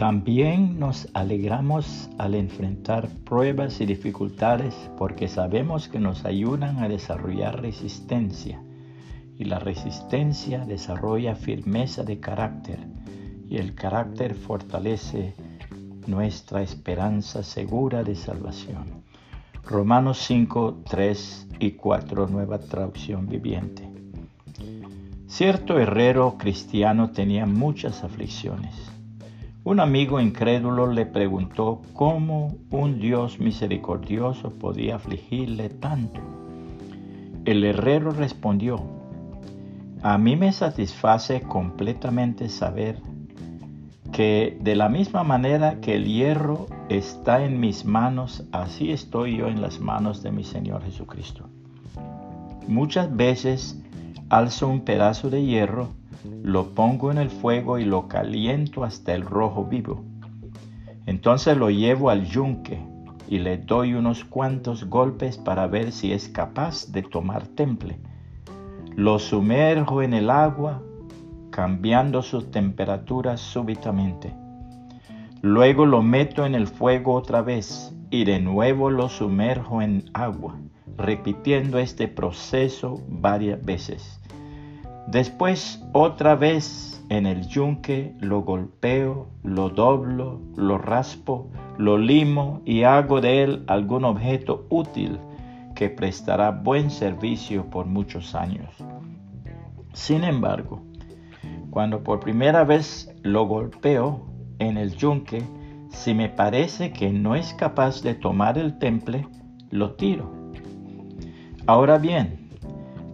También nos alegramos al enfrentar pruebas y dificultades porque sabemos que nos ayudan a desarrollar resistencia y la resistencia desarrolla firmeza de carácter y el carácter fortalece nuestra esperanza segura de salvación. Romanos 5, 3 y 4, nueva traducción viviente. Cierto herrero cristiano tenía muchas aflicciones. Un amigo incrédulo le preguntó cómo un Dios misericordioso podía afligirle tanto. El herrero respondió, a mí me satisface completamente saber que de la misma manera que el hierro está en mis manos, así estoy yo en las manos de mi Señor Jesucristo. Muchas veces alzo un pedazo de hierro, lo pongo en el fuego y lo caliento hasta el rojo vivo. Entonces lo llevo al yunque y le doy unos cuantos golpes para ver si es capaz de tomar temple. Lo sumerjo en el agua cambiando su temperatura súbitamente. Luego lo meto en el fuego otra vez y de nuevo lo sumerjo en agua, repitiendo este proceso varias veces. Después otra vez en el yunque lo golpeo, lo doblo, lo raspo, lo limo y hago de él algún objeto útil que prestará buen servicio por muchos años. Sin embargo, cuando por primera vez lo golpeo en el yunque, si me parece que no es capaz de tomar el temple, lo tiro. Ahora bien,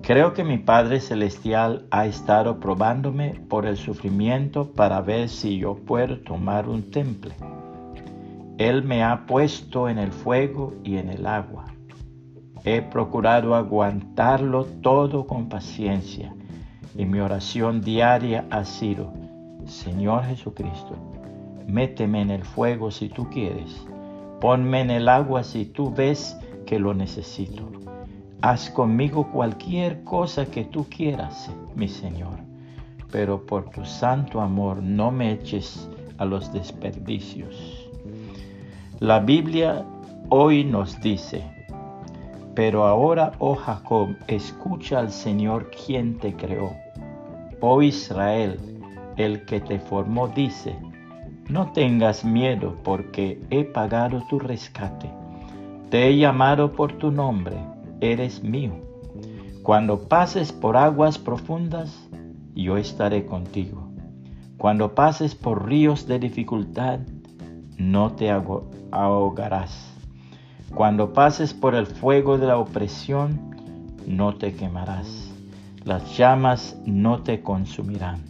creo que mi Padre Celestial ha estado probándome por el sufrimiento para ver si yo puedo tomar un temple. Él me ha puesto en el fuego y en el agua. He procurado aguantarlo todo con paciencia y mi oración diaria ha sido, Señor Jesucristo, méteme en el fuego si tú quieres, ponme en el agua si tú ves que lo necesito. Haz conmigo cualquier cosa que tú quieras, mi Señor, pero por tu santo amor no me eches a los desperdicios. La Biblia hoy nos dice, pero ahora, oh Jacob, escucha al Señor quien te creó Oh Israel, el que te formó dice, no tengas miedo porque he pagado tu rescate. Te he llamado por tu nombre, eres mío. Cuando pases por aguas profundas, yo estaré contigo. Cuando pases por ríos de dificultad, no te ahogarás. Cuando pases por el fuego de la opresión, no te quemarás las llamas no te consumirán.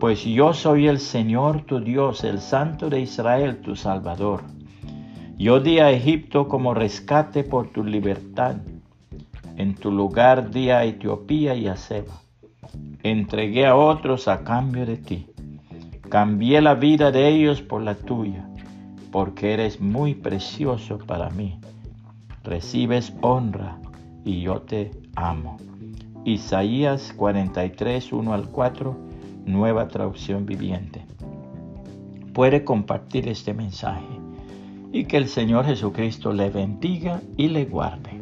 Pues yo soy el Señor tu Dios, el Santo de Israel tu Salvador. Yo di a Egipto como rescate por tu libertad. En tu lugar di a Etiopía y a Seba. Entregué a otros a cambio de ti. Cambié la vida de ellos por la tuya, porque eres muy precioso para mí. Recibes honra y yo te amo. Isaías 43, 1 al 4, nueva traducción viviente. Puede compartir este mensaje y que el Señor Jesucristo le bendiga y le guarde.